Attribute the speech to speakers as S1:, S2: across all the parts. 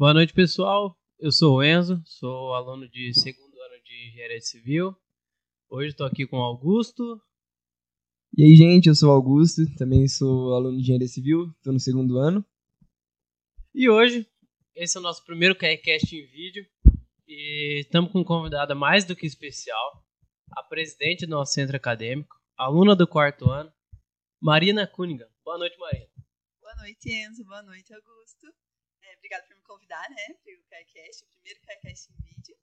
S1: Boa noite, pessoal. Eu sou o Enzo, sou aluno de segundo ano de Engenharia Civil. Hoje estou aqui com o Augusto.
S2: E aí, gente, eu sou o Augusto, também sou aluno de Engenharia Civil, estou no segundo ano.
S1: E hoje, esse é o nosso primeiro KaiCast em vídeo. E estamos com uma convidada mais do que especial, a presidente do nosso centro acadêmico, aluna do quarto ano, Marina Cunningham. Boa noite, Marina.
S3: Boa noite, Enzo. Boa noite, Augusto. É, obrigada por me convidar, né, para o KaiCast, o primeiro KaiCast em vídeo.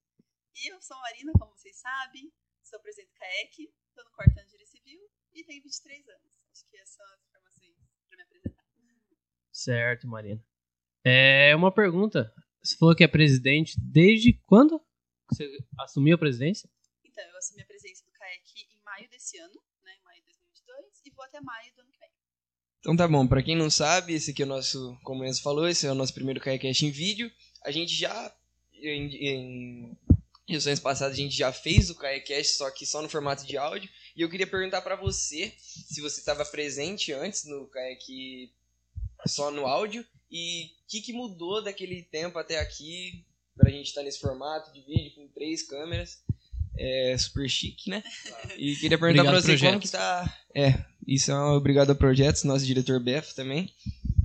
S3: E eu sou a Marina, como vocês sabem, sou presidente do CAEC, estou no quarto ano de Engenharia Civil e tenho 23 anos. Acho que essas são as informações para me apresentar.
S1: Certo, Marina. É uma pergunta. Você falou que é presidente desde quando você assumiu a presidência?
S3: Então, eu assumi a presidência do CAEC em maio desse ano, né, maio de 2022, e vou até maio do ano que vem.
S2: Então tá bom, pra quem não sabe, esse aqui é o nosso, como o Enzo falou, esse é o nosso primeiro KaiCast em vídeo. A gente já, em, em edições passadas, a gente já fez o KaiCast, só que só no formato de áudio. E eu queria perguntar pra você, se você estava presente antes no Kayak só no áudio, e o que, que mudou daquele tempo até aqui, pra gente estar nesse formato de vídeo com três câmeras. É super chique, né? E queria perguntar pra você como que tá. É, isso é um obrigado a Projetos, nosso diretor Bef também,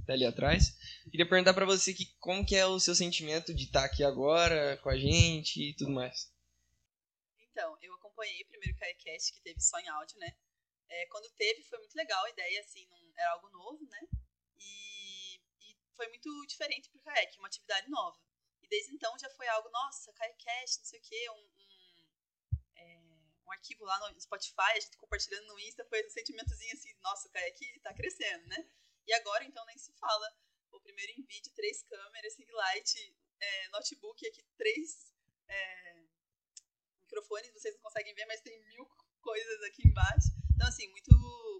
S2: tá ali atrás. Queria perguntar pra você que, como que é o seu sentimento de estar aqui agora com a gente e tudo mais.
S3: Então, eu acompanhei o primeiro KaiCast que teve só em áudio, né? É, quando teve, foi muito legal a ideia, assim, não, era algo novo, né? E, e foi muito diferente pro KAEK, uma atividade nova. E desde então já foi algo, nossa, KaiCast, não sei o quê, um, um arquivo lá no Spotify, a gente compartilhando no Insta, foi um sentimentozinho assim, nossa, o KAEK tá crescendo, né? E agora, então, nem se fala. O primeiro em vídeo, três câmeras, light, é, notebook, aqui três é, microfones, vocês não conseguem ver, mas tem mil coisas aqui embaixo. Então, assim, muito,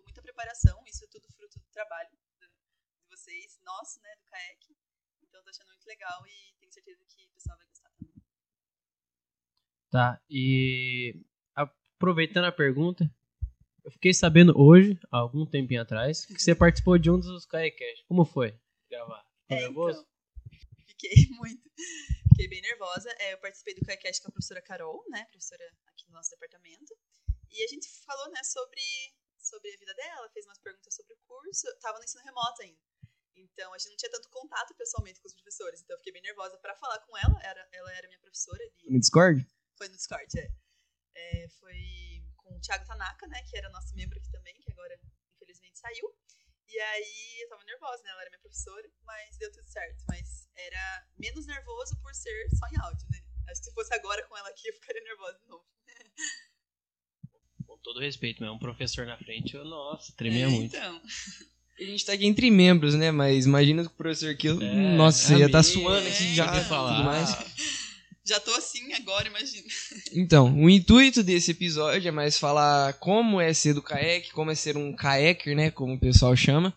S3: muita preparação, isso é tudo fruto do trabalho de vocês, nosso, né, do CAEC. Então, tô achando muito legal e tenho certeza que o pessoal vai gostar também.
S1: Tá, e aproveitando a pergunta, eu fiquei sabendo hoje, há algum tempinho atrás, que você participou de um dos KaiCast. Como foi gravar? Ficou
S3: É,
S1: nervoso?
S3: então, fiquei muito, fiquei bem nervosa. É, eu participei do CAECast com a professora Carol, né, professora aqui no nosso departamento. E a gente falou, né, sobre, sobre a vida dela, fez umas perguntas sobre o curso. Eu tava no ensino remoto ainda. Então, a gente não tinha tanto contato pessoalmente com os professores. Então, eu fiquei bem nervosa para falar com ela. Era, ela era minha professora de
S2: No Discord?
S3: Foi no Discord, é. É, foi com o Thiago Tanaka, né? Que era nosso membro aqui também, que agora infelizmente saiu. E aí eu tava nervosa, né? Ela era minha professora, mas deu tudo certo. Mas era menos nervoso por ser só em áudio, né? Acho que se fosse agora com ela aqui, eu ficaria nervosa de novo.
S1: Com todo respeito, mas um professor na frente, eu, nossa, tremia
S3: É,
S1: muito.
S3: Então,
S2: A gente tá aqui entre membros, né? Mas imagina que o professor aqui,
S1: É,
S2: nossa, ia tá
S1: amigo,
S2: suando aqui
S3: é,
S2: já
S1: falar.
S2: tudo mais.
S3: já tô assim agora, imagina.
S2: Então, o intuito desse episódio é mais falar como é ser do kayak, como é ser um kayaker, né, como o pessoal chama.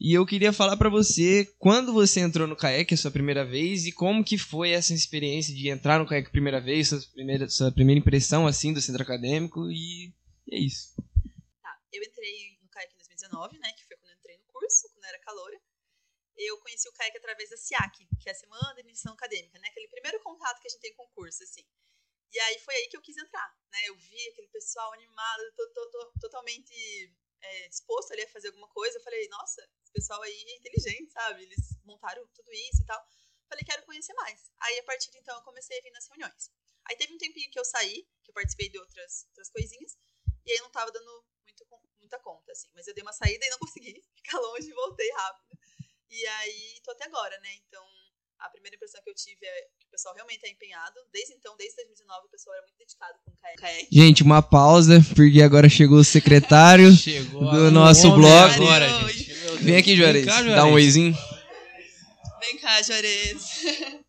S2: E eu queria falar pra você quando você entrou no kayak a sua primeira vez e como que foi essa experiência de entrar no kayak a primeira vez, sua primeira, sua primeira impressão assim do centro acadêmico e é isso.
S3: Tá, eu entrei no CAEC em 2019, né? Que foi quando eu entrei no curso, quando eu era caloura. Eu conheci o CAEC através da SIAC, que é a Semana de Iniciação Acadêmica, né? Aquele primeiro contato que a gente tem com o curso, assim. E aí foi aí que eu quis entrar, né? Eu vi aquele pessoal animado, to- to- to- totalmente é, disposto ali a fazer alguma coisa. Eu falei, nossa, esse pessoal aí é inteligente, sabe? Eles montaram tudo isso e tal. Falei, quero conhecer mais. Aí, a partir de então, eu comecei a vir nas reuniões. Aí teve um tempinho que eu saí, que eu participei de outras, outras coisinhas. E aí não tava dando muito, muita conta, assim. Mas eu dei uma saída e não consegui ficar longe e voltei rápido. E aí tô até agora, né? Então, a primeira impressão que eu tive é que o pessoal realmente é empenhado. Desde então, desde 2019, o pessoal era muito dedicado com o kayak.
S2: Gente, uma pausa, porque agora chegou o secretário.
S1: Chegou
S2: Do
S1: a-
S2: nosso bloco.
S1: agora, gente.
S2: Vem aqui, Juarez,
S1: Vem cá,
S2: dá um oizinho.
S3: Vem cá, Juarez.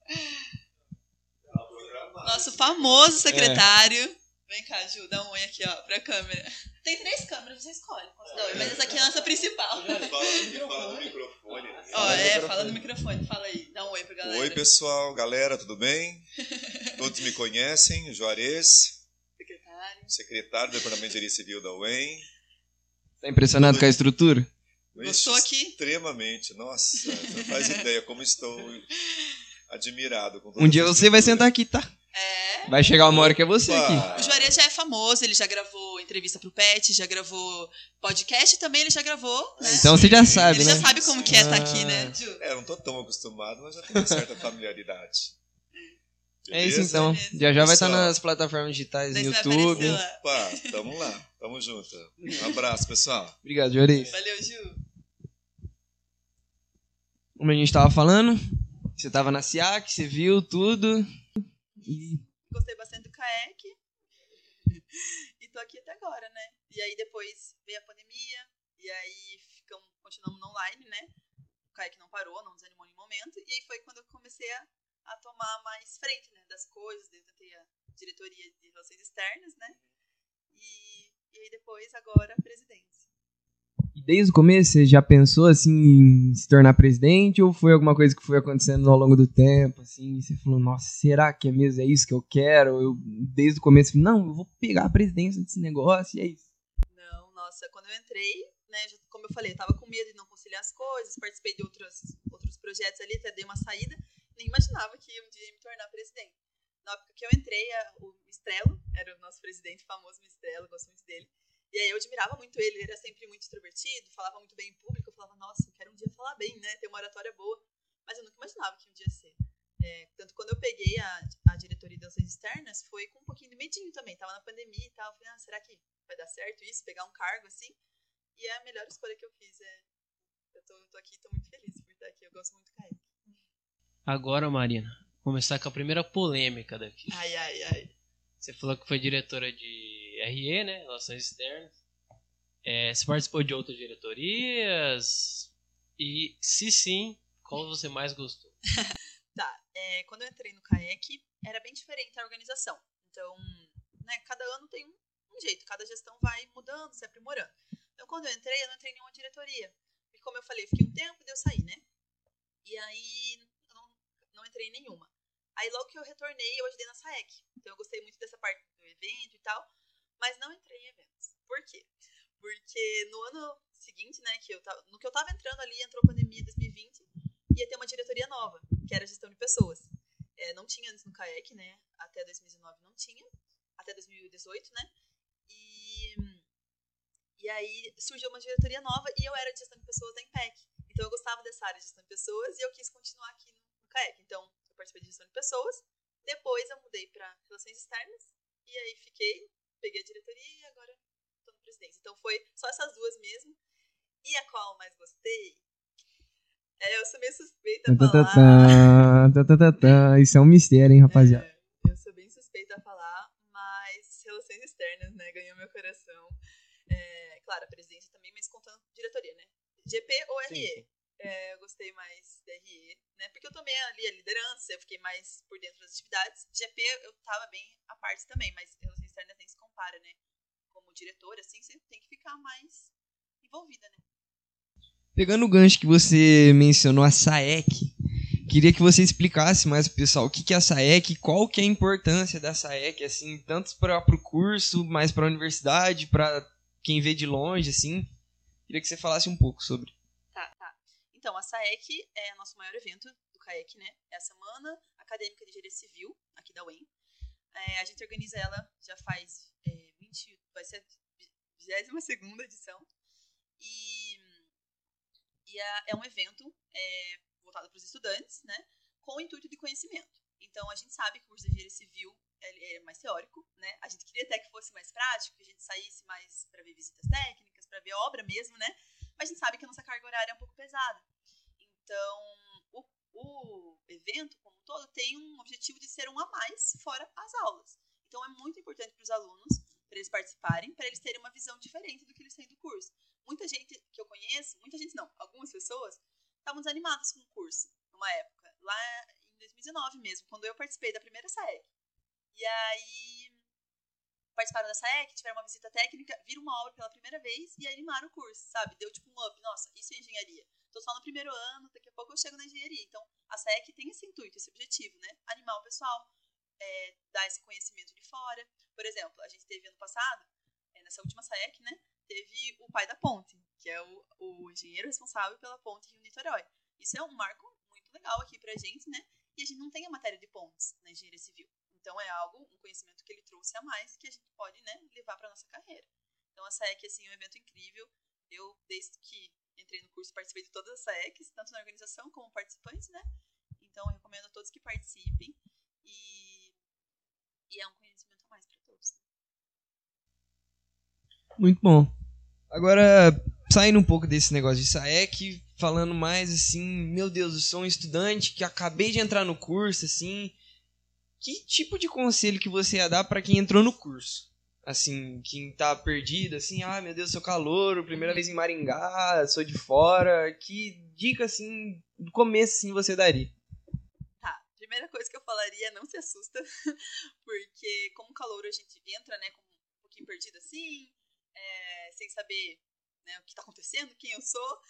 S3: Nosso famoso secretário. Vem cá, Ju, dá um oi aqui, ó, pra câmera. Tem três câmeras, você escolhe. Não, mas essa aqui é a nossa principal.
S4: Fala no, microfone.
S3: Ó, é, fala no microfone, fala aí, dá um oi pra galera.
S4: Oi, pessoal, galera, tudo bem? Todos me conhecem, Juarez,
S3: Secretário.
S4: secretário do Departamento de Engenharia Civil da UEM.
S2: Tá impressionado com a estrutura?
S3: Gostou aqui?
S4: Extremamente, nossa, você não faz ideia como estou admirado
S2: Um dia você vai sentar aqui, tá?
S3: É.
S2: Vai chegar uma hora que é você
S4: Opa!
S2: aqui.
S3: O Juarez já é famoso, ele já gravou entrevista pro Pet, já gravou podcast também, ele já gravou, né?
S2: Então você já sabe,
S3: ele
S2: né?
S3: já sabe como que é estar aqui,
S2: Ah.
S3: né, Ju?
S4: É, eu não tô tão acostumado, mas já tenho uma certa familiaridade.
S2: É isso
S4: Beleza?
S2: então.
S3: Beleza.
S2: Já já vai estar
S4: Pessoal.
S2: nas plataformas digitais, no YouTube.
S4: Opa, tamo lá, tamo junto. Um abraço, pessoal.
S2: Obrigado, Juarez.
S3: Valeu, Ju.
S2: Como a gente tava falando, você tava na SIAC, você viu tudo. E
S3: Gostei bastante do kayak. e tô aqui até agora, né? E aí depois veio a pandemia, e aí ficamos, continuamos online, né? O kayak não parou, não desanimou em nenhum momento. E aí foi quando eu comecei a, a tomar mais frente, né? Das coisas, eu tentei a diretoria de relações externas, né? E, e aí depois, agora, a presidência.
S2: E desde o começo você já pensou assim em se tornar presidente ou foi alguma coisa que foi acontecendo ao longo do tempo, assim, você falou, nossa, será que é mesmo é isso que eu quero? Eu desde o começo não, eu vou pegar a presidência desse negócio e é isso.
S3: Não, nossa, quando eu entrei, né, como eu falei, eu tava com medo de não conciliar as coisas, participei de outros, outros projetos ali, até dei uma saída, nem imaginava que um dia ia me tornar presidente. Na época que eu entrei, a- o Mistrelo era o nosso presidente famoso Mistrelo, gosto muito dele. E aí eu admirava muito ele, ele era sempre muito extrovertido, falava muito bem em público, eu falava, nossa, eu quero um dia falar bem, né, ter uma oratória boa. Mas eu nunca imaginava que um dia ia ser. É, tanto quando eu peguei a, a diretoria de relações externas, foi com um pouquinho de medinho também, tava na pandemia e tal, falei, ah, será que vai dar certo isso, pegar um cargo assim? E é a melhor escolha que eu fiz. É... Eu, tô, tô aqui, tô muito feliz por estar aqui. Eu gosto muito do kayak.
S1: Agora, Marina, começar com a primeira polêmica daqui.
S3: Ai, ai, ai.
S1: Você falou que foi diretora de RE, né? Relações Externas. É, você participou de outras diretorias? E se sim, qual você mais gostou?
S3: Tá, é, quando eu entrei no kayak, era bem diferente a organização. Então, né, cada ano tem um, um jeito, cada gestão vai mudando, se aprimorando. Então, quando eu entrei, eu não entrei em nenhuma diretoria. E como eu falei, fiquei um tempo e daí eu saí, né? E aí, eu não, não entrei em nenhuma. Aí, logo que eu retornei, eu ajudei na SAEC. Então, eu gostei muito dessa parte do evento e tal, mas não entrei em eventos. Por quê? Porque no ano seguinte, né, que eu tava, no que eu tava entrando ali, entrou a pandemia 2020, ia ter uma diretoria nova, que era gestão de pessoas. É, não tinha antes no CAEC, né? Até 2019 não tinha. Até 2018, né? E, e aí surgiu uma diretoria nova e eu era de gestão de pessoas da IMPEC. Então eu gostava dessa área de gestão de pessoas e eu quis continuar aqui no CAEC. Então eu participei de gestão de pessoas. Depois eu mudei para relações externas e aí fiquei, peguei a diretoria e agora estou na presidência. Então foi só essas duas mesmo. E a qual eu mais gostei? É, eu sou meio suspeita a falar.
S2: tá, tá, tá, tá, tá. Isso é um mistério, hein, rapaziada.
S3: É, eu sou bem suspeita a falar, mas relações externas, né? Ganhou meu coração. É, claro, a presidência também, mas contando diretoria, né? GP ou RE?
S1: Sim, sim.
S3: É, eu gostei mais da RE, né? Porque eu tomei ali a liderança, eu fiquei mais por dentro das atividades. GP eu tava bem à parte também, mas externas nem se compara, né? Como diretora, assim, você tem que ficar mais envolvida, né?
S2: Pegando o gancho que você mencionou, a SAEC, queria que você explicasse mais pro pessoal o que, que é a SAEC, qual que é a importância da SAEC, assim, tanto para o curso, mais para a universidade, para quem vê de longe, assim. Queria que você falasse um pouco sobre.
S3: Tá, tá. Então, a SAEC é o nosso maior evento do CAEC, né? É a Semana Acadêmica de Engenharia Civil, aqui da UEM. É, a gente organiza ela já faz é, 20, vai ser a 22 edição. E, e a- é um evento é, voltado para os estudantes, né? Com o intuito de conhecimento. Então, a gente sabe que o curso de Engenharia Civil é mais teórico, né? A gente queria até que fosse mais prático, que a gente saísse mais para ver visitas técnicas, para ver obra mesmo, né? mas a gente sabe que a nossa carga horária é um pouco pesada. Então, o, evento, como um todo, tem um objetivo de ser um a mais fora as aulas. Então, é muito importante para os alunos, para eles participarem, para eles terem uma visão diferente do que eles têm do curso. Muita gente que eu conheço, muita gente não, algumas pessoas, estavam desanimadas com o curso, numa época, lá em 2019 mesmo, quando eu participei da primeira SAEC. E aí, participaram da SAEC, tiveram uma visita técnica, viram uma obra pela primeira vez e animaram o curso, sabe? Deu tipo um up. Nossa, isso é engenharia. Tô só no primeiro ano, daqui a pouco eu chego na engenharia. Então, a SAEC tem esse intuito, esse objetivo, né? Animar o pessoal, é, dar esse conhecimento de fora. Por exemplo, a gente teve ano passado, é, nessa última SAEC, né? Teve o pai da ponte, que é o, o engenheiro responsável pela ponte Rio-Niterói. Isso é um marco muito legal aqui pra gente, né? e a gente não tem a matéria de pontes na engenharia civil. Então é algo, um conhecimento que ele trouxe a mais que a gente pode né, levar para nossa carreira. Então a SAEC assim, é um evento incrível. Eu, desde que entrei no curso, participei de todas as SAECs, tanto na organização como participantes, né? Então eu recomendo a todos que participem e, e é um conhecimento a mais para todos.
S2: Muito bom. Agora, saindo um pouco desse negócio de SAEC, falando mais assim, meu Deus, eu sou um estudante que acabei de entrar no curso, assim, que tipo de conselho que você ia dar para quem entrou no curso? Assim, quem tá perdido, assim, ah, meu Deus, sou calor, primeira vez em Maringá, sou de fora, que dica, assim, do começo, assim, você daria?
S3: Tá, primeira coisa que eu falaria é não se assusta, porque como calor a gente entra, né, com um pouquinho perdido assim, é, sem saber né, o que tá acontecendo, quem eu sou,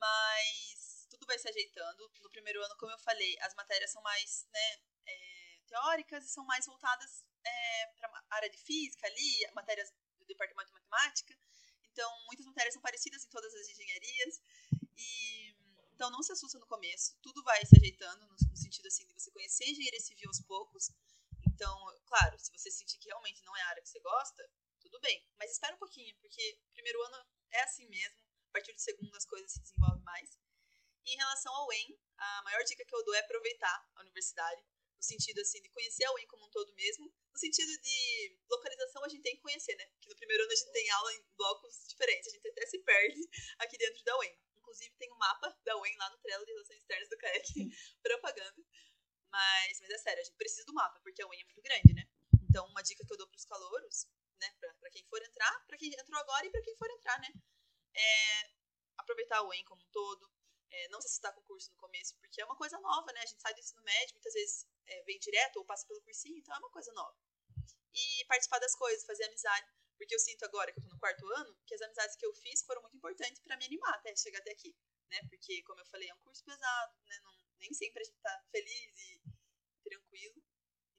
S3: mas tudo vai se ajeitando. No primeiro ano, como eu falei, as matérias são mais, né, é, teóricas e são mais voltadas é, para a área de física ali, matérias do departamento de matemática. Então, muitas matérias são parecidas em todas as engenharias. E então não se assusta no começo, tudo vai se ajeitando no, no sentido assim de você conhecer a engenharia civil aos poucos. Então, claro, se você sentir que realmente não é a área que você gosta, tudo bem, mas espera um pouquinho, porque primeiro ano é assim mesmo, a partir do segundo as coisas se desenvolvem mais. E em relação ao EM, a maior dica que eu dou é aproveitar a universidade, no sentido assim de conhecer a UEM como um todo mesmo, no sentido de localização a gente tem que conhecer, né? Porque no primeiro ano a gente tem aula em blocos diferentes, a gente até se perde aqui dentro da UEM. Inclusive tem um mapa da UEM lá no Trello de Relações Externas do CAEC, propaganda. Mas, mas é sério, a gente precisa do mapa, porque a UEM é muito grande, né? Então, uma dica que eu dou para os calouros, né, para quem for entrar, para quem entrou agora e para quem for entrar, né, é aproveitar a UEM como um todo, é, não se assustar com o curso no começo, porque é uma coisa nova, né? A gente sai do ensino médio, muitas vezes é, vem direto ou passa pelo cursinho, então é uma coisa nova. E participar das coisas, fazer amizade, porque eu sinto agora que eu tô no quarto ano, que as amizades que eu fiz foram muito importantes para me animar até chegar até aqui, né? Porque, como eu falei, é um curso pesado, né? Não, nem sempre a gente tá feliz e tranquilo.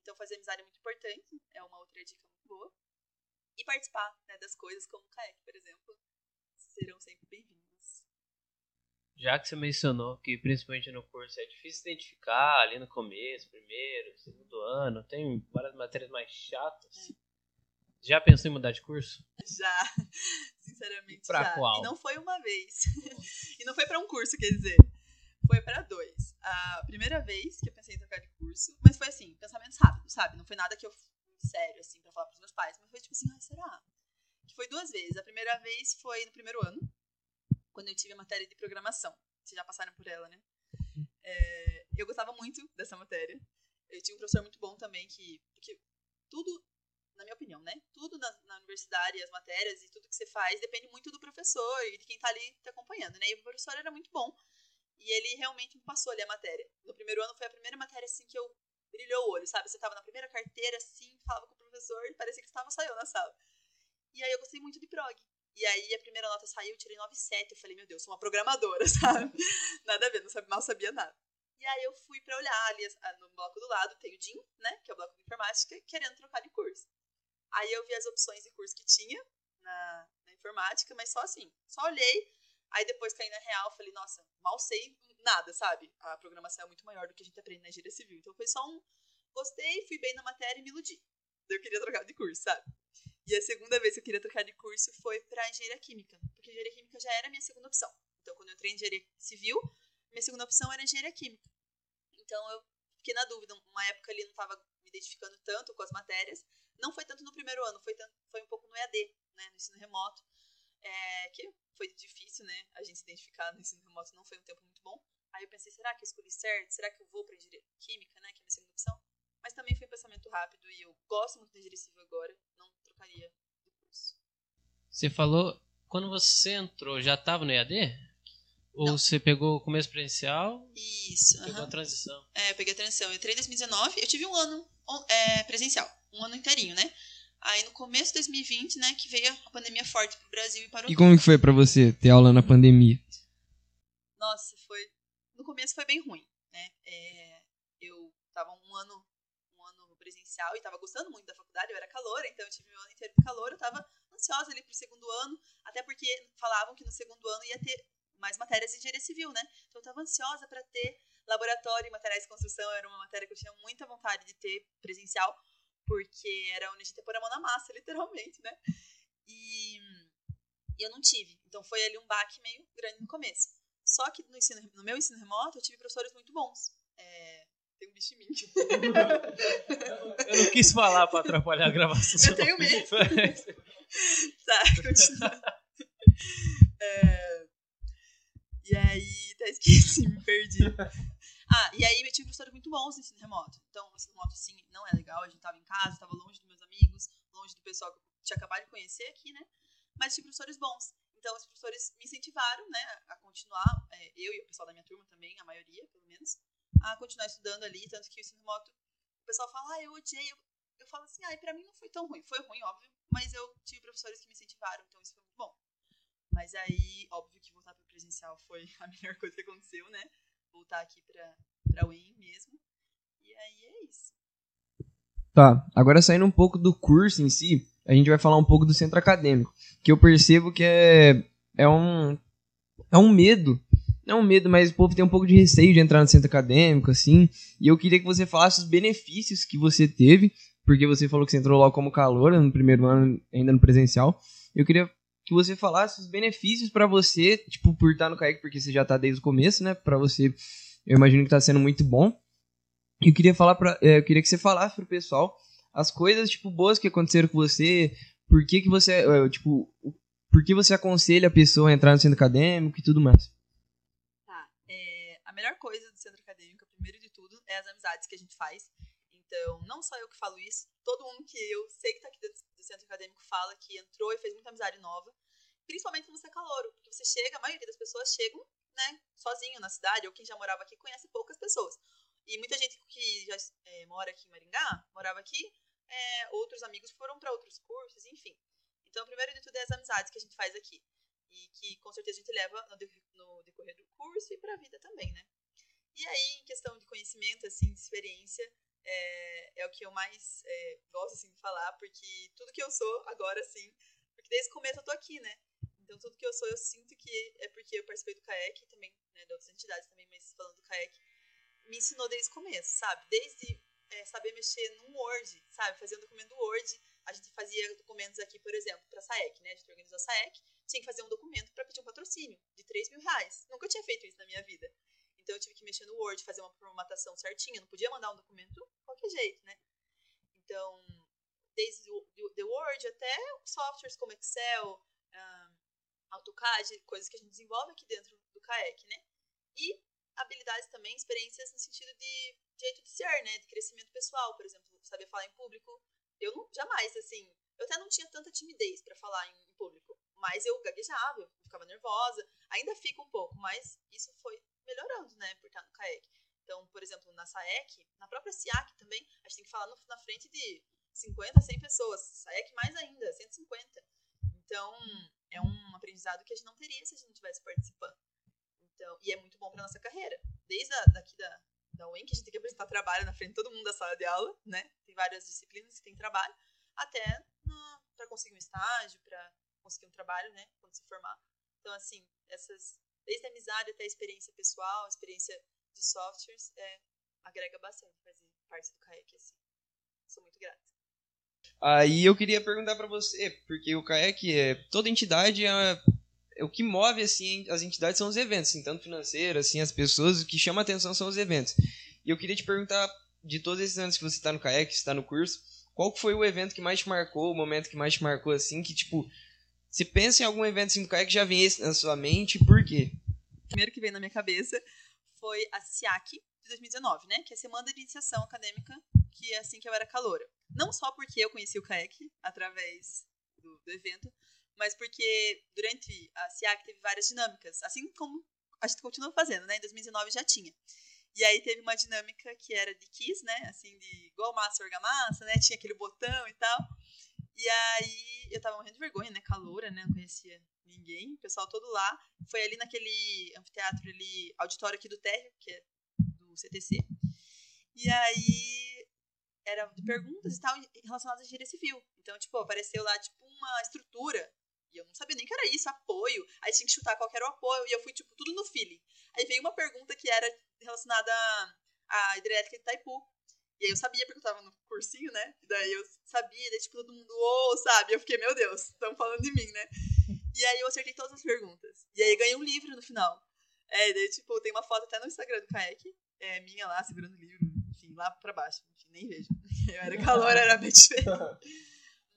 S3: Então, fazer amizade é muito importante, é uma outra dica muito boa. E participar né, das coisas, como o CAEC, por exemplo, serão sempre bem-vindos
S1: já que você mencionou que principalmente no curso é difícil identificar ali no começo, primeiro, segundo ano, tem várias matérias mais chatas. Já pensou em mudar de curso?
S3: Já, sinceramente
S1: pra
S3: já.
S1: qual?
S3: E não foi uma vez. e não foi para um curso, quer dizer, foi para dois. A primeira vez que eu pensei em trocar de curso, mas foi assim, pensamentos rápidos, sabe? Não foi nada que eu sério assim para falar pros meus pais, mas foi tipo assim, ah, será? Que foi duas vezes. A primeira vez foi no primeiro ano, quando eu tive a matéria de programação. Vocês já passaram por ela, né? É, eu gostava muito dessa matéria. Eu tinha um professor muito bom também que. Porque tudo, na minha opinião, né? Tudo na, na universidade, as matérias e tudo que você faz depende muito do professor e de quem tá ali te acompanhando, né? E o professor era muito bom. E ele realmente me passou ali a matéria. No primeiro ano foi a primeira matéria assim que eu brilhou o olho, sabe? Você tava na primeira carteira assim, falava com o professor e parecia que estava saindo na sala. E aí eu gostei muito de prog. E aí a primeira nota saiu, eu tirei 9,7. Eu falei, meu Deus, sou uma programadora, sabe? Nada a ver, não mal sabia nada. E aí eu fui para olhar ali no bloco do lado, tem o DIN, né? Que é o bloco de informática, querendo trocar de curso. Aí eu vi as opções de curso que tinha na, na informática, mas só assim, só olhei. Aí depois caí na real, falei, nossa, mal sei nada, sabe? A programação é muito maior do que a gente aprende na engenharia civil. Então foi só um gostei, fui bem na matéria e me iludi. Eu queria trocar de curso, sabe? E a segunda vez que eu queria trocar de curso foi para engenharia química, porque engenharia química já era a minha segunda opção. Então, quando eu entrei em engenharia civil, minha segunda opção era engenharia química. Então, eu fiquei na dúvida. Uma época ali não estava me identificando tanto com as matérias. Não foi tanto no primeiro ano, foi, tanto, foi um pouco no EAD, né, no ensino remoto. É, que foi difícil, né? A gente se identificar no ensino remoto não foi um tempo muito bom. Aí eu pensei, será que eu escolhi certo? Será que eu vou para engenharia química, né? Que é a minha segunda opção? Mas também foi um pensamento rápido e eu gosto muito de engenharia civil agora.
S1: Você falou, quando você entrou, já estava no EAD? Ou
S3: Não.
S1: você pegou o começo presencial
S3: Isso.
S1: pegou a
S3: aham.
S1: transição?
S3: É, eu peguei a transição. Eu entrei em 2019, eu tive um ano é, presencial, um ano inteirinho, né? Aí no começo de 2020, né, que veio a pandemia forte pro Brasil e parou
S2: E como que foi pra você ter aula na pandemia?
S3: Nossa, foi. No começo foi bem ruim, né? É, eu tava um ano presencial e tava gostando muito da faculdade, eu era calor, então eu tive meu ano inteiro de calor, eu tava ansiosa ali pro segundo ano, até porque falavam que no segundo ano ia ter mais matérias de engenharia civil, né? Então eu tava ansiosa para ter laboratório e materiais de construção, era uma matéria que eu tinha muita vontade de ter presencial, porque era onde a gente pôr a mão na massa, literalmente, né? E, e eu não tive. Então foi ali um baque meio grande no começo. Só que no, ensino, no meu ensino remoto eu tive professores muito bons. É, tem um bicho em mim.
S1: Eu não quis falar pra atrapalhar a gravação.
S3: Eu tenho medo. tá, continua. É, e aí, até esqueci, me perdi. Ah, e aí eu tive professores muito bons no ensino remoto. Então, o ensino remoto, sim, não é legal. A gente tava em casa, tava longe dos meus amigos, longe do pessoal que eu tinha acabado de conhecer aqui, né? Mas tive professores bons. Então, os professores me incentivaram, né, a continuar, é, eu e o pessoal da minha turma também, a maioria, pelo menos, a continuar estudando ali. Tanto que o ensino remoto, o pessoal fala, ah, eu odiei. Eu, eu falo assim, ah, pra mim não foi tão ruim. Foi ruim, óbvio, mas eu tive professores que me incentivaram, então isso foi muito bom. Mas aí, óbvio que voltar para o presencial foi a melhor coisa que aconteceu, né? Voltar aqui para para UEM mesmo. E aí é isso.
S2: Tá, agora saindo um pouco do curso em si, a gente vai falar um pouco do centro acadêmico, que eu percebo que é é um é um medo não é um medo, mas o povo tem um pouco de receio de entrar no centro acadêmico, assim. E eu queria que você falasse os benefícios que você teve, porque você falou que você entrou lá como calor no primeiro ano, ainda no presencial. Eu queria que você falasse os benefícios para você, tipo, por estar no CAEC, porque você já tá desde o começo, né? Para você, eu imagino que tá sendo muito bom. Eu queria falar para, é, eu queria que você falasse pro pessoal as coisas tipo boas que aconteceram com você, por que que você, é, tipo, por que você aconselha a pessoa a entrar no centro acadêmico e tudo mais.
S3: Melhor coisa do centro acadêmico, primeiro de tudo, é as amizades que a gente faz. Então, não só eu que falo isso, todo mundo que eu sei que tá aqui dentro do centro acadêmico fala que entrou e fez muita amizade nova. Principalmente quando você é calouro, porque você chega, a maioria das pessoas chegam, né, sozinho na cidade, ou quem já morava aqui conhece poucas pessoas. E muita gente que já é, mora aqui em Maringá, morava aqui, é, outros amigos foram para outros cursos, enfim. Então, primeiro de tudo é as amizades que a gente faz aqui. E que com certeza a gente leva no, decorrer do curso e para a vida também, né? E aí, em questão de conhecimento, assim, de experiência, é, é o que eu mais é, gosto assim, de falar, porque tudo que eu sou agora, assim, porque desde o começo eu tô aqui, né? Então tudo que eu sou eu sinto que é porque eu participei do CAEC também, né, de outras entidades também, mas falando do CAEC, me ensinou desde o começo, sabe? Desde é, saber mexer num Word, sabe? Fazer um documento Word, a gente fazia documentos aqui, por exemplo, para a SAEC, né? A gente organizou a SAEC, tinha que fazer um documento para pedir um patrocínio de 3 mil reais. Nunca tinha feito isso na minha vida. Então eu tive que mexer no Word, fazer uma formatação certinha. Não podia mandar um documento qualquer jeito, né? Então, desde o The Word até softwares como Excel, um, AutoCAD, coisas que a gente desenvolve aqui dentro do CAEC, né? E habilidades também, experiências no sentido de jeito de ser, né? De crescimento pessoal, por exemplo, saber falar em público. Eu não, jamais, assim, eu até não tinha tanta timidez para falar em, em, público, mas eu gaguejava, eu ficava nervosa, ainda fico um pouco, mas isso foi melhorando, né, por estar no CAEC. Então, por exemplo, na SAEC, na própria SIAC também, a gente tem que falar no, na frente de 50, 100 pessoas. SAEC mais ainda, 150. Então, é um aprendizado que a gente não teria se a gente não estivesse participando. Então, e é muito bom para nossa carreira. Desde a, daqui da, da UEM, que a gente tem que apresentar trabalho na frente de todo mundo da sala de aula, né? Tem várias disciplinas que tem trabalho, até para conseguir um estágio, trabalho, né? Quando se formar. Então, assim, essas desde a amizade até a experiência pessoal, a experiência de softwares, é, agrega bastante fazer parte do CAEC, assim. Sou muito grata.
S2: Aí eu queria perguntar para você, porque o CAEC é toda entidade é, é, o que move assim as entidades são os eventos, assim, tanto financeiro, assim, as pessoas, o que chama atenção são os eventos. E eu queria te perguntar de todos esses anos que você está no CAEC, está no curso, qual foi o evento que mais te marcou, o momento que mais te marcou assim, que tipo se pensa em algum evento assim do CAEC, já vem na sua mente, por quê?
S3: O primeiro que veio na minha cabeça foi a SIAC de 2019, né? Que é a Semana de Iniciação Acadêmica, que é assim que eu era caloura. Não só porque eu conheci o CAEC através do, do evento, mas porque durante a SIAC teve várias dinâmicas, assim como a gente continua fazendo, né? Em 2019 já tinha. E aí teve uma dinâmica que era de Kiss, né? Assim, de igual massa, orgamassa, né? Tinha aquele botão e tal. E aí eu tava morrendo de vergonha, né? Caloura, né? Não conhecia ninguém, o pessoal todo lá. Foi ali naquele anfiteatro ali, auditório aqui do térreo, que é do CTC. E aí era de perguntas e tal relacionadas à engenharia civil. Então, tipo, apareceu lá, tipo, uma estrutura E eu não sabia nem que era isso, apoio. Aí tinha que chutar qual era o apoio. E eu fui, tipo, tudo no feeling. Aí veio uma pergunta que era relacionada à hidrelétrica de Itaipu. E aí eu sabia, porque eu tava no cursinho, né? Daí eu sabia, daí tipo, todo mundo, oh, sabe? Eu fiquei, meu Deus, estão falando de mim, né? E aí eu acertei todas as perguntas. E aí ganhei um livro no final. É, daí, tipo, tem uma foto até no Instagram do Kayak, é, minha lá, segurando o livro, enfim, lá pra baixo. Enfim, nem vejo. Eu era calor, era bem diferente.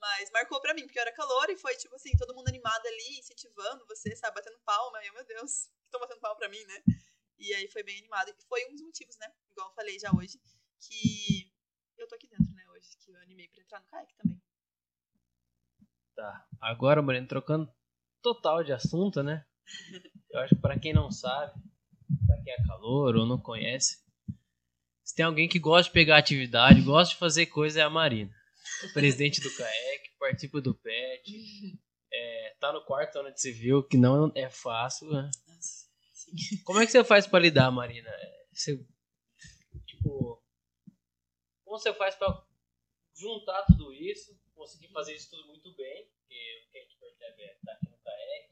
S3: Mas marcou pra mim, porque eu era calor e foi, tipo assim, todo mundo animado ali, incentivando você, sabe, batendo palma. E eu, meu Deus, estão batendo palma pra mim, né? E aí foi bem animado. E foi um dos motivos, né? Igual eu falei já hoje, que eu tô aqui dentro, né, hoje, que eu animei pra entrar no kayak também.
S1: Tá. Agora, Moreno, trocando total de assunto, né? Eu acho que pra quem não sabe, pra quem é calor ou não conhece, se tem alguém que gosta de pegar atividade, gosta de fazer coisa, é a Marina. Presidente do CAEC, participa do PET, é, tá no quarto ano de civil, que não é fácil, né? Como é que você faz pra lidar, Marina? Você, tipo, como você faz pra juntar tudo isso, conseguir fazer isso tudo muito bem, porque o que a gente percebe é tá aqui no CAEC,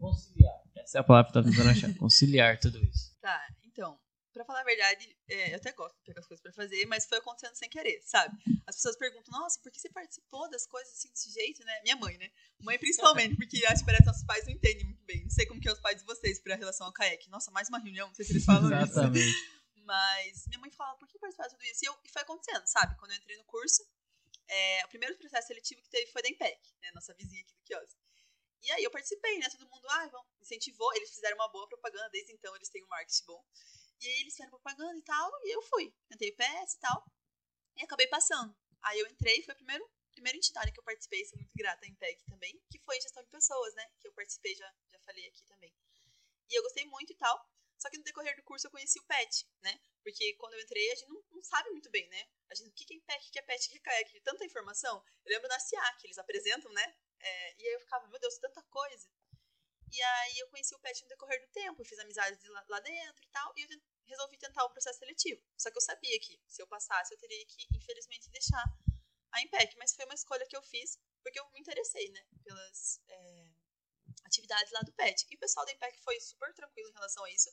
S1: conciliar. Essa é a palavra que eu tô tentando achar, conciliar tudo isso.
S3: Tá, então, pra falar a verdade, é, eu até gosto de pegar as coisas pra fazer, mas foi acontecendo sem querer, sabe? As pessoas perguntam, nossa, por que você participou das coisas assim desse jeito, né? Minha mãe, né? Mãe principalmente, porque acho que parece que nossos pais não entendem muito bem. Não sei como que é os pais de vocês pra relação ao kayak. Nossa, mais uma reunião, não sei se eles falam
S1: Exatamente.
S3: isso. Mas minha mãe fala, por que participar de tudo isso? E, eu, e foi acontecendo, sabe? Quando eu entrei no curso, é, o primeiro processo seletivo que teve foi da Impec, né? Nossa vizinha aqui do quiosque. E aí eu participei, né? Todo mundo, ah, vão, incentivou. Eles fizeram uma boa propaganda, desde então eles têm um marketing bom. E aí eles fizeram propaganda e tal, e eu fui. Tentei PS e tal, e acabei passando. Aí eu entrei, foi a primeira, primeira entidade que eu participei, sou muito grata à Impec também, que foi gestão de pessoas, né? Que eu participei, já, já falei aqui também. E eu gostei muito e tal. Só que no decorrer do curso eu conheci o PET, né? Porque quando eu entrei, a gente não, não sabe muito bem, né? A gente, o que é IMPEC, o que é PET, o que é CAEC, tanta informação. Eu lembro da SIAC, eles apresentam, né? É, e aí eu ficava, meu Deus, tanta coisa. E aí eu conheci o PET no decorrer do tempo, fiz amizades lá, lá dentro e tal, e eu resolvi tentar o processo seletivo. Só que eu sabia que se eu passasse, eu teria que, infelizmente, deixar a IMPEC. Mas foi uma escolha que eu fiz porque eu me interessei, né? Pelas é, atividades lá do PET. E o pessoal da IMPEC foi super tranquilo em relação a isso,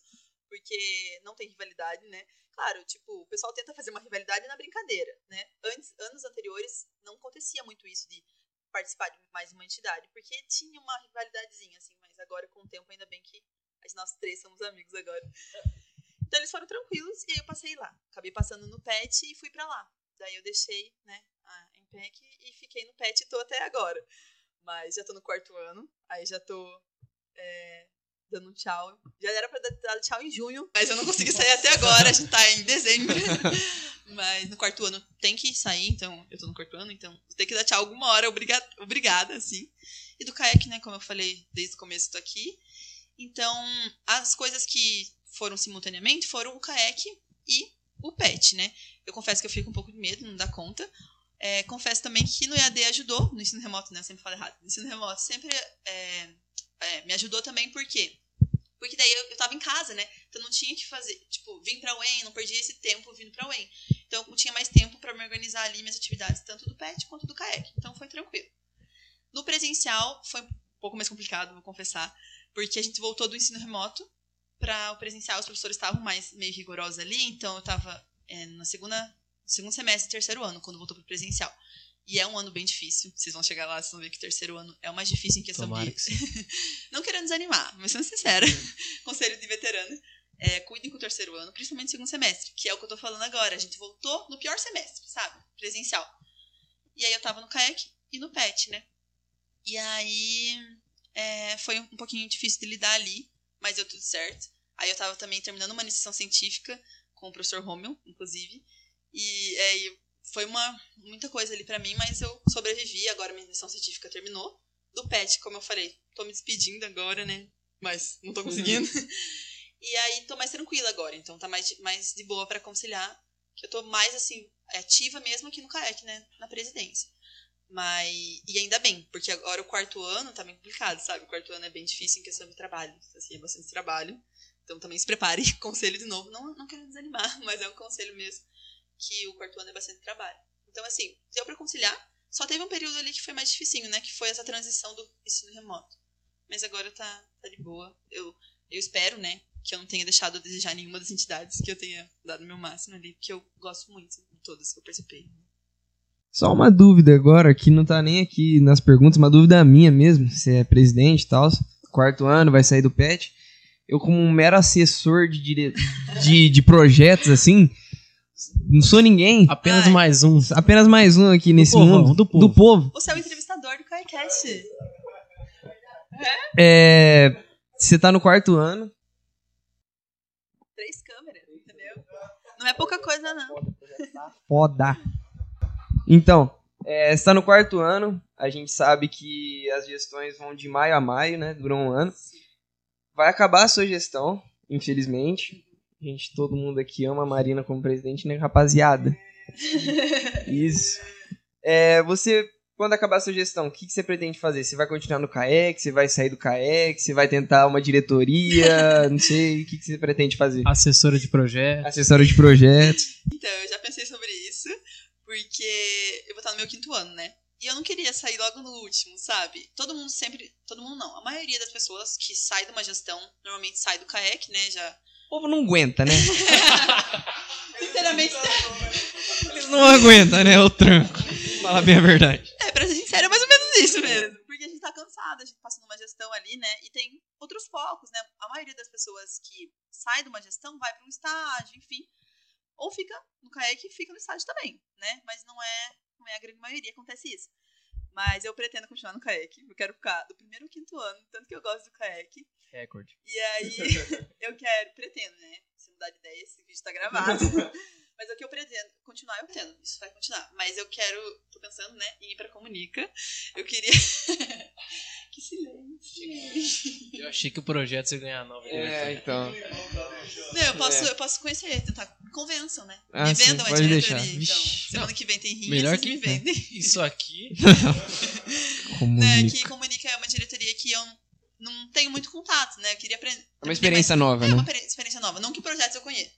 S3: porque não tem rivalidade, né? Claro, tipo, o pessoal tenta fazer uma rivalidade na brincadeira, né? Antes, anos anteriores não acontecia muito isso de participar de mais uma entidade, porque tinha uma rivalidadezinha, assim, mas agora com o tempo ainda bem que nós três somos amigos agora. Então eles foram tranquilos e aí eu passei lá. Acabei passando no PET e fui para lá. Daí eu deixei, né, a MPEC e fiquei no PET e tô até agora. Mas já tô no quarto ano, aí já tô é, dando tchau. Já era pra dar tchau em junho, mas eu não consegui sair até agora, a gente tá em dezembro. mas no quarto ano tem que sair, então eu tô no quarto ano, então tem que dar tchau alguma hora, obrigada, obrigada assim. E do kayak, né, como eu falei desde o começo, tô aqui. Então, as coisas que foram simultaneamente foram o kayak e o pet, né? Eu confesso que eu fico um pouco de medo, não dá conta. É, confesso também que no EAD ajudou, no ensino remoto, né? Eu sempre falo errado. No ensino remoto sempre é, é, me ajudou também, por quê? Porque daí eu, eu tava em casa, né? Então não tinha que fazer, tipo, vim pra UEM, não perdi esse tempo vindo pra UEM. Então eu tinha mais tempo para me organizar ali minhas atividades, tanto do PET quanto do kayak. Então foi tranquilo. No presencial foi um pouco mais complicado, vou confessar, porque a gente voltou do ensino remoto para o presencial, os professores estavam mais meio rigorosos ali, então eu estava é, na segunda, segundo semestre, terceiro ano, quando voltou para o presencial. E é um ano bem difícil. Vocês vão chegar lá, vocês vão ver que o terceiro ano é o mais difícil em questão
S1: Tomara
S3: de.
S1: que.
S3: Não querendo desanimar, mas sendo sincera. Conselho de veterano. É, cuidem com o terceiro ano, principalmente o segundo semestre, que é o que eu tô falando agora. A gente voltou no pior semestre, sabe? Presencial. E aí eu tava no kayak e no pet, né? E aí é, foi um pouquinho difícil de lidar ali, mas deu tudo certo. Aí eu tava também terminando uma iniciação científica com o professor Romeu, inclusive. E é, foi uma muita coisa ali para mim, mas eu sobrevivi. Agora minha iniciação científica terminou. Do PET, como eu falei, tô me despedindo agora, né? Mas não tô conseguindo. e aí tô mais tranquila agora, então tá mais de, mais de boa para conciliar. Que eu tô mais assim, ativa mesmo aqui no CAEC, né? Na presidência. Mas. E ainda bem, porque agora o quarto ano tá bem complicado, sabe? O quarto ano é bem difícil em questão de trabalho. Assim, é bastante trabalho. Então também se prepare. Conselho de novo. Não, não quero desanimar, mas é um conselho mesmo. Que o quarto ano é bastante trabalho. Então, assim, deu pra conciliar. Só teve um período ali que foi mais dificinho, né? Que foi essa transição do ensino remoto. Mas agora tá, tá de boa. Eu, eu espero, né? Que eu não tenha deixado a desejar nenhuma das entidades, que eu tenha dado meu máximo ali, porque eu gosto muito de todas que eu participei.
S2: Só uma dúvida agora, que não tá nem aqui nas perguntas, uma dúvida minha mesmo. Você é presidente e tal, quarto ano, vai sair do PET. Eu, como um mero assessor de, dire... de, de projetos, assim, não sou ninguém.
S1: Apenas
S3: Ai.
S1: mais um.
S2: Apenas mais um aqui nesse
S1: povão,
S2: mundo.
S1: do povo.
S2: Do povo.
S3: Você é o entrevistador do KaiCast.
S2: É, Você tá no quarto ano.
S3: Três câmeras, entendeu? Não é pouca coisa, não.
S2: Foda. Então, é, você tá no quarto ano. A gente sabe que as gestões vão de maio a maio, né? Duram um ano. Vai acabar a sua gestão, infelizmente. Gente, todo mundo aqui ama a Marina como presidente, né, rapaziada? Isso. É, você, quando acabar a sua gestão, o que, que você pretende fazer? Você vai continuar no CAEC? Você vai sair do CAEC? Você vai tentar uma diretoria? Não sei. O que, que você pretende fazer?
S1: Assessora de projeto.
S2: Assessora de projetos.
S3: Então, eu já pensei sobre isso, porque eu vou estar no meu quinto ano, né? E eu não queria sair logo no último, sabe? Todo mundo sempre. Todo mundo não. A maioria das pessoas que sai de uma gestão normalmente sai do CAEC, né? Já.
S2: O povo não aguenta, né?
S3: Sinceramente,
S2: Eles não aguentam, né? O tranco. Fala bem a verdade.
S3: é, pra ser sincero, é mais ou menos isso mesmo. Porque a gente tá cansada, a gente passa numa gestão ali, né? E tem outros focos, né? A maioria das pessoas que sai de uma gestão vai pra um estágio, enfim. Ou fica no CAEC e fica no estágio também, né? Mas não é, não é a grande maioria acontece isso. Mas eu pretendo continuar no CAEC. Eu quero ficar do primeiro ao quinto ano, tanto que eu gosto do CAEC.
S1: Recorde.
S3: E aí eu quero, pretendo, né? Se mudar de ideia, esse vídeo tá gravado. Mas o que eu pretendo, continuar eu pretendo, isso vai continuar. Mas eu quero, tô pensando, né, em ir pra Comunica. Eu queria.
S1: achei que o projeto você ia ganhar nova.
S2: É, então.
S3: Não, eu posso, eu posso conhecer, tentar. Convençam, né?
S2: Ah,
S3: me
S2: sim,
S3: vendam a
S2: pode
S3: diretoria,
S2: deixar.
S3: então. Semana que vem tem rinha,
S1: Melhor
S3: vocês
S1: que-
S3: me vendem.
S1: Isso aqui.
S3: né,
S2: Comunica.
S3: que Comunica é uma diretoria que eu não tenho muito contato, né? Eu queria aprender.
S2: É uma experiência nova,
S3: É
S2: né?
S3: uma peri- experiência nova. Não que projetos eu conheço.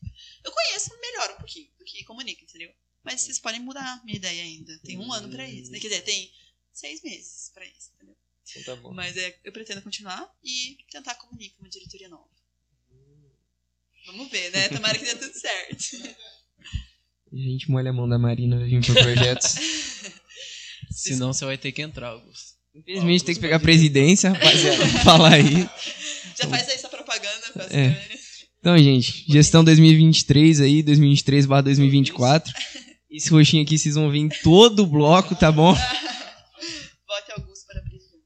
S3: Eu conheço melhor um pouquinho do que comunica, entendeu? Mas vocês podem mudar minha ideia ainda. Tem um ano pra isso. Né? Quer dizer, tem seis meses pra isso, entendeu?
S2: Então tá bom.
S3: Mas é, eu pretendo continuar e tentar comunicar uma diretoria nova. Vamos ver, né? Tomara que dê tudo certo.
S2: A gente molha a mão da Marina vai vir pro projetos.
S1: Senão você vai ter que entrar, Augusto.
S2: Infelizmente tem que pegar a presidência, rapaziada. Fala aí.
S3: Já faz aí essa propaganda com as
S2: É.
S3: câmeras.
S2: Então, gente, gestão 2023 aí, 2023 barra 2024. Esse roxinho aqui vocês vão ver em todo o bloco, tá bom?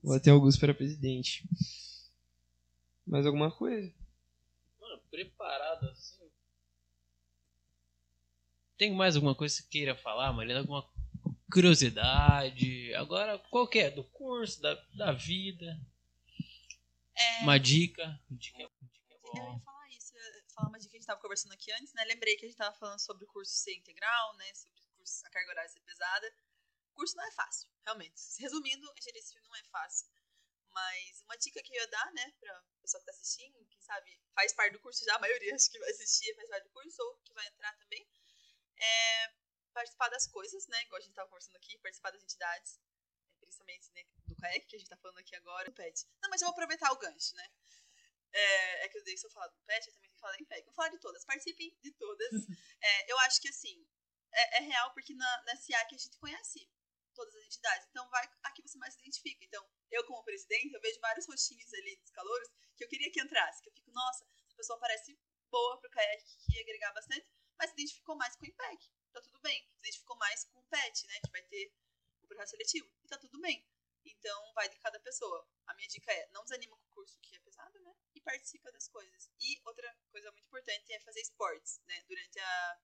S2: Vou até Augusto para presidente. Mais alguma coisa?
S1: Mano, preparado assim. Tem mais alguma coisa que você queira falar, Marina? Alguma curiosidade? Agora, qual que é? Do curso, da, da vida?
S3: É,
S1: Uma dica? Dica, dica é
S3: Eu ia falar isso, eu ia falar uma dica que a gente tava conversando aqui antes, né? Lembrei que a gente tava falando sobre o curso ser integral, né? Sobre o curso a carga horária ser pesada. O curso não é fácil, realmente. Resumindo, civil não é fácil. Mas uma dica que eu ia dar, né, pra pessoa que tá assistindo, quem sabe faz parte do curso já, a maioria acho que vai assistir faz parte do curso, ou que vai entrar também, é participar das coisas, né? Igual a gente tava conversando aqui, participar das entidades, principalmente né, do CAEC, que a gente tá falando aqui agora, do PET. Não, mas eu vou aproveitar o gancho, né? É, é que eu dei, se eu falar do PET, eu também tenho que falar em PEC. Vou falar de todas, participem de todas. É, eu acho que, assim, é, é real porque na, na SIAC a gente conhece todas as entidades. Então, vai a que você mais se identifica. Então, eu como presidente, eu vejo vários rostinhos ali dos calouros que eu queria que entrasse. Que eu fico, nossa, essa pessoa parece boa pro CAEC, que ia agregar bastante, mas se identificou mais com o IMPEC. Tá tudo bem. Se identificou mais com o PET, né, que vai ter o processo seletivo. E tá tudo bem. Então, vai de cada pessoa. A minha dica é, não desanima com o curso que é pesado, né? E participa das coisas. E outra coisa muito importante é fazer esportes, né? Durante a,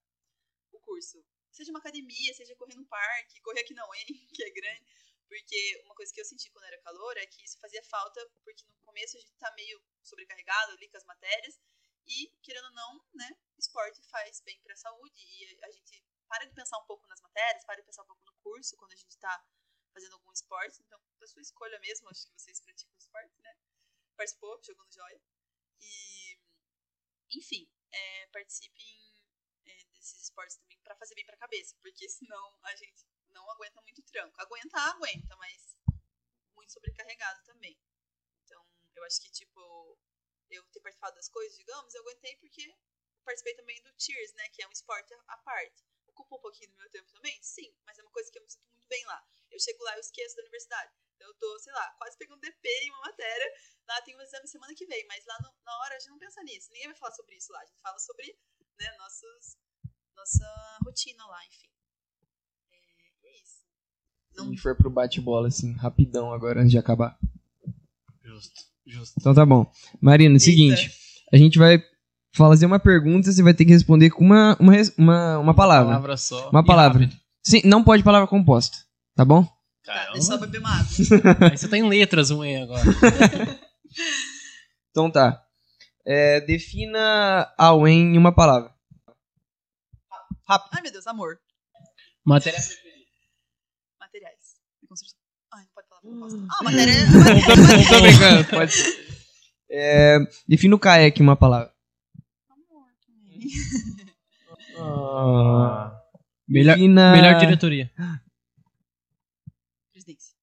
S3: o curso. Seja uma academia, seja correr no parque, correr aqui na UEM, que é grande. Porque uma coisa que eu senti quando era calor é que isso fazia falta, porque no começo a gente tá meio sobrecarregado ali com as matérias. E, querendo ou não, né? Esporte faz bem pra saúde. E a gente para de pensar um pouco nas matérias, para de pensar um pouco no curso, quando a gente tá fazendo algum esporte. Então, da sua escolha mesmo, acho que vocês praticam esporte, né? Participou, jogou no joia. E, enfim, é, participem desses esportes também para fazer bem pra cabeça, porque senão a gente não aguenta muito tranco. Aguentar, aguenta, mas muito sobrecarregado também. Então, eu acho que, tipo, eu ter participado das coisas, digamos, eu aguentei porque participei também do Cheers, né? Que é um esporte à parte. Ocupa um pouquinho do meu tempo também? Sim, mas é uma coisa que eu me sinto muito bem lá. Eu chego lá e esqueço da universidade. Então eu tô, sei lá, quase pegando DP em uma matéria. Lá tem um exame semana que vem, mas lá no, na hora a gente não pensa nisso. Ninguém vai falar sobre isso lá. A gente fala sobre, né, nossos, nossa rotina lá, enfim. É, é isso.
S2: Se a gente for pro bate-bola, assim, rapidão agora, antes de acabar.
S1: Justo, justo.
S2: Então tá bom. Marina, é o seguinte. A gente vai fazer uma pergunta, você vai ter que responder com uma, uma, uma, uma palavra.
S1: palavra só.
S2: Uma
S1: e
S2: palavra.
S1: rápido.
S2: Sim, não pode palavra composta. Tá bom?
S3: Tá,
S1: Caramba.
S3: deixa eu só beber uma água.
S1: Aí você tá em letras ruim agora.
S2: Então tá. É, defina a UEM em uma palavra.
S3: Ai, meu Deus, amor.
S1: Matéria
S3: Materiais. E construção. Ai, não pode falar
S2: Hum.
S3: proposta. Ah, matéria.
S2: Tô brincando, pode ser. É, defina o em uma palavra.
S3: Amor também.
S1: Melhor,
S2: Defina-
S1: melhor diretoria.
S3: Presidência.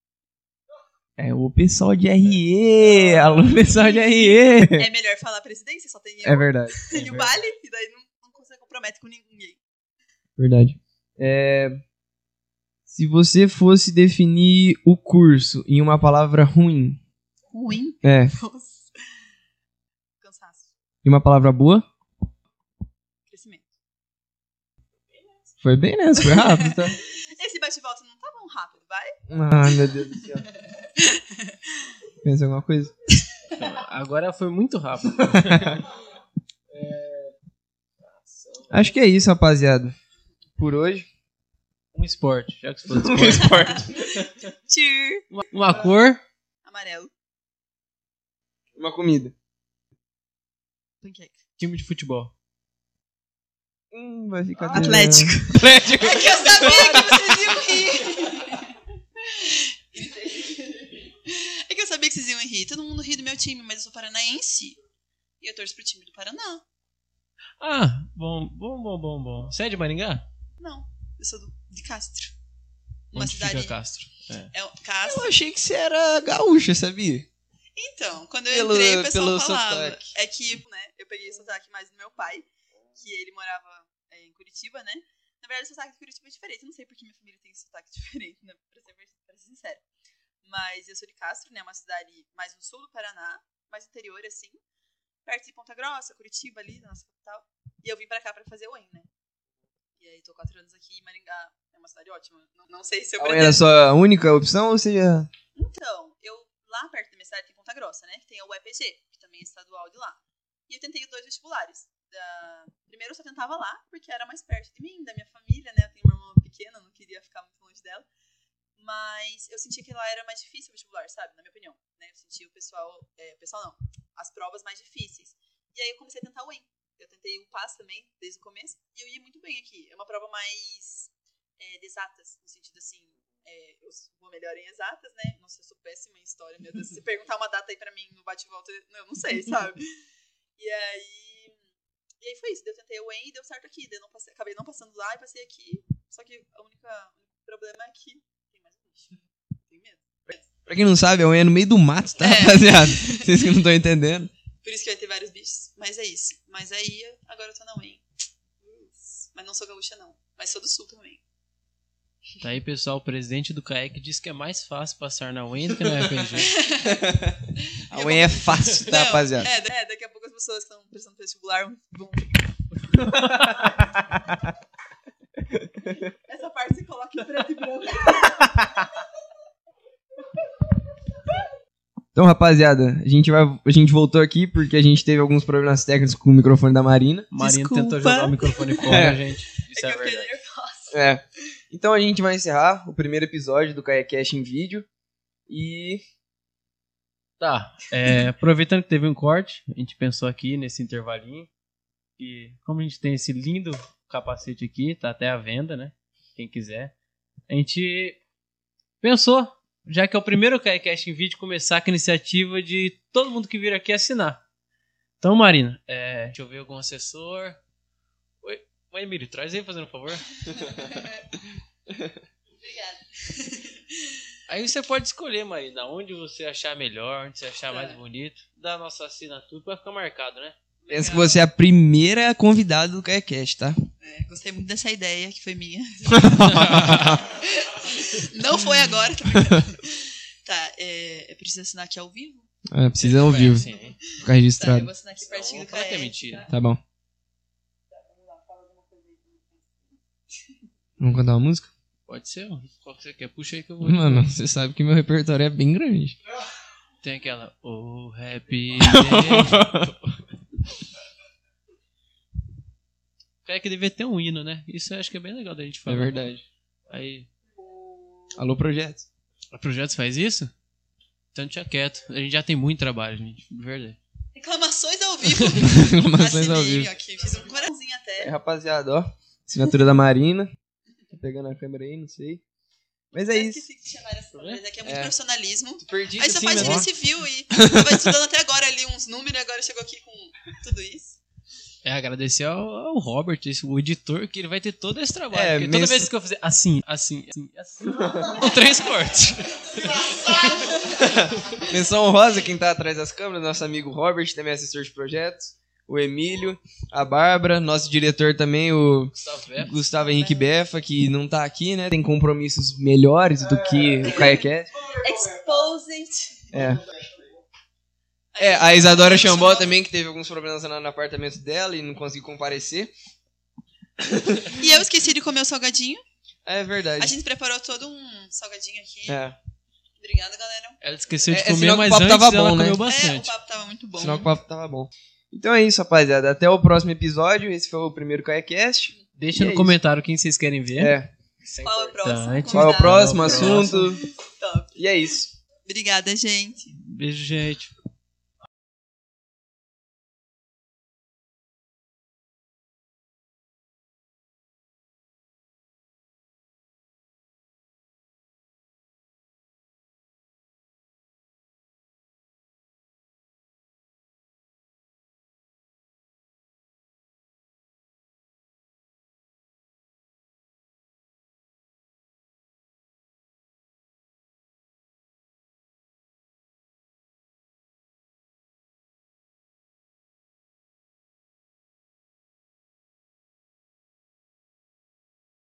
S2: É o pessoal de RE. Alô, pessoal de RE.
S3: É melhor falar presidência, só tem eu
S2: É verdade.
S3: e o Vale, e daí não, não consegue compromete com ninguém.
S2: Verdade. É, se você fosse definir o curso em uma palavra ruim,
S3: Ruim.
S2: é,
S3: Nossa. Cansaço.
S2: em uma palavra boa,
S3: Crescimento.
S2: foi bem nessa, foi rápido, tá?
S3: Esse bate-volta não tá bom rápido, vai?
S2: Ai, meu Deus do céu. Pensa em alguma coisa?
S1: Agora foi muito rápido.
S2: Acho que é isso, rapaziada. Por hoje.
S1: Um esporte, já que você falou de esporte.
S3: Cheer.
S1: Uma, uma cor,
S3: Amarelo.
S2: Uma comida.
S3: Pancake.
S1: time de futebol.
S2: Hum, vai ficar
S3: Atlético.
S2: Atlético.
S3: É que eu sabia que vocês iam rir. É que eu sabia que vocês iam rir. Todo mundo ri do meu time, mas eu sou paranaense. E eu torço pro time do Paraná.
S1: Ah, bom, bom, bom, bom, bom. Você é de Maringá?
S3: Não, eu sou do, de Castro. Uma
S1: Onde
S3: cidade.
S1: fica Castro? É.
S3: É Castro.
S2: Eu achei que você era gaúcha, sabia?
S3: Então, quando eu
S2: Pelo-
S3: entrei, o pessoal
S2: pelo
S3: falava.
S2: sotaque.
S3: É que, né, eu peguei o sotaque mais do meu pai, que ele morava é, em Curitiba, né? Na verdade, o sotaque de Curitiba é diferente. Eu não sei porque minha família tem sotaque diferente, né? Pra ser, pra ser sincero. Mas eu sou de Castro, né? Uma cidade mais no sul do Paraná, mais interior, assim. Perto de Ponta Grossa, Curitiba ali, na nossa capital. E eu vim pra cá pra fazer o EM, né? E aí, tô quatro anos aqui em Maringá. É uma cidade ótima. Não, não sei se eu
S2: A UEM era a sua única opção ou já...
S3: então, eu lá perto da minha cidade tem Ponta Grossa, né? Que tem a UEPG, que também é estadual de lá. E eu tentei dois vestibulares. Da... Primeiro eu só tentava lá, porque era mais perto de mim, da minha família, né? Eu tenho uma irmã pequena, não queria ficar muito longe dela. Mas eu senti que lá era mais difícil o vestibular, sabe? Na minha opinião. Né? Eu senti o pessoal. É, o pessoal não. As provas mais difíceis. E aí eu comecei a tentar o EM. Eu tentei o PAS também, desde o começo. E eu ia muito bem aqui. É uma prova mais é, de exatas, no sentido assim. é, eu vou melhor em exatas, né? Nossa, eu sou péssima em história, meu Deus. Se perguntar uma data aí pra mim no bate-volta, eu não sei, sabe? E aí. E aí foi isso. Eu tentei o EM e deu certo aqui. Daí não passei, acabei não passando lá e passei aqui. Só que o único problema é que tem mais um bicho. Tenho medo.
S2: Pra quem não sabe, a UEM é no meio do mato, tá,
S3: É.
S2: rapaziada? Vocês que não estão entendendo.
S3: Por isso que vai ter vários bichos. Mas é isso. Mas aí, agora eu tô na UEM. Mas não sou gaúcha, não. Mas sou do sul também.
S1: Tá aí, pessoal, o presidente do CAEC disse que é mais fácil passar na UEM do que na RPG.
S2: A UEM é fácil, tá,
S3: Não,
S2: rapaziada?
S3: É, é, daqui a pouco as pessoas que estão prestando vestibular vão. Essa parte você coloca em preto e branco.
S2: Então, rapaziada, a gente, vai, a gente voltou aqui porque a gente teve alguns problemas técnicos com o microfone da Marina.
S1: Marina
S3: Desculpa.
S1: tentou jogar o microfone fora,
S2: É.
S1: gente. Isso
S3: é
S1: é,
S3: que eu fiquei
S1: verdade.
S2: É. Então a gente vai encerrar o primeiro episódio do KaiCast em vídeo. E.
S1: Tá, é, aproveitando que teve um corte, a gente pensou aqui nesse intervalinho. E como a gente tem esse lindo capacete aqui, tá até à venda, né? Quem quiser. A gente pensou, já que é o primeiro KaiCast em vídeo, começar com a iniciativa de todo mundo que vir aqui assinar. Então, Marina, é, deixa eu ver algum assessor. Oi, Oi Emílio, traz aí, fazendo um favor.
S3: Obrigada.
S1: Aí você pode escolher, Marina, onde você achar melhor, onde você achar mais
S3: Tá.
S1: bonito. Dá a nossa assinatura pra ficar marcado, né?
S2: Pensa que você é a primeira convidada do KaiCast, tá?
S3: É, gostei muito dessa ideia, que foi minha. Não foi agora. Tá, é, eu preciso assinar aqui ao vivo?
S2: É, precisa ao vivo,
S1: sim.
S2: ficar
S3: Tá, eu
S2: registrado.
S3: vou assinar aqui pertinho
S1: Não,
S3: do
S1: que é mentira.
S2: Tá bom. Vamos cantar uma música?
S1: Pode ser, ó. qual que você quer? Puxa aí que eu vou.
S2: Mano, você sabe que meu repertório é bem grande.
S1: Tem aquela. Oh, happy day. Cara, que devia ter um hino, né? Isso eu acho que é bem legal da gente
S2: É
S1: falar.
S2: verdade.
S1: Aí.
S2: Alô, projeto.
S1: A Projetos faz isso? Então deixa quieto. A gente já tem muito trabalho, gente. De verdade.
S3: Reclamações ao vivo.
S2: Reclamações ao vivo.
S3: aqui, fiz um coraçãozinho
S2: É,
S3: até.
S2: rapaziada, ó. Assinatura da Marina. Tá pegando a câmera aí, não sei. Mas é
S3: Eu
S2: isso.
S3: tinha câmeras, é que é muito
S2: É.
S3: profissionalismo.
S2: Perdido
S3: Aí só
S2: assim,
S3: faz
S2: né?
S3: civil e tava estudando até agora ali uns números e agora chegou aqui com tudo isso.
S1: É agradecer ao, ao Robert, esse, o editor, que ele vai ter todo esse trabalho.
S2: É,
S1: porque toda vez que eu fazer assim, assim, assim, assim, com três cortes.
S2: Menção honrosa, quem tá atrás das câmeras, nosso amigo Robert, também assessor de projetos. O Emílio, a Bárbara, nosso diretor também, o
S1: Gustavo.
S2: Gustavo Henrique Befa, que não tá aqui, né? Tem compromissos melhores do que o KaiCast.
S3: Exposed.
S2: É. É, a Isadora Chambó também, que teve alguns problemas lá no apartamento dela e não conseguiu comparecer.
S3: E eu esqueci de comer o salgadinho.
S2: É verdade.
S3: A gente preparou todo um salgadinho aqui.
S2: É.
S3: Obrigada, galera.
S1: Ela esqueceu de
S2: É, é
S1: comer, mas
S2: papo
S1: antes
S2: tava
S1: ela
S2: bom, né?
S1: comeu
S3: É, o
S1: bastante.
S3: papo tava muito bom.
S2: Que o papo tava bom. Então é isso, rapaziada. Até o próximo episódio. Esse foi o primeiro KaiCast.
S1: Deixa
S2: E
S1: no
S2: é
S1: comentário quem vocês querem ver.
S2: É.
S1: Isso
S3: Qual é o próximo?
S1: importante.
S2: Qual é o próximo
S1: Qual é o
S2: assunto?
S3: Top.
S2: E é isso.
S3: Obrigada, gente.
S1: Beijo, gente.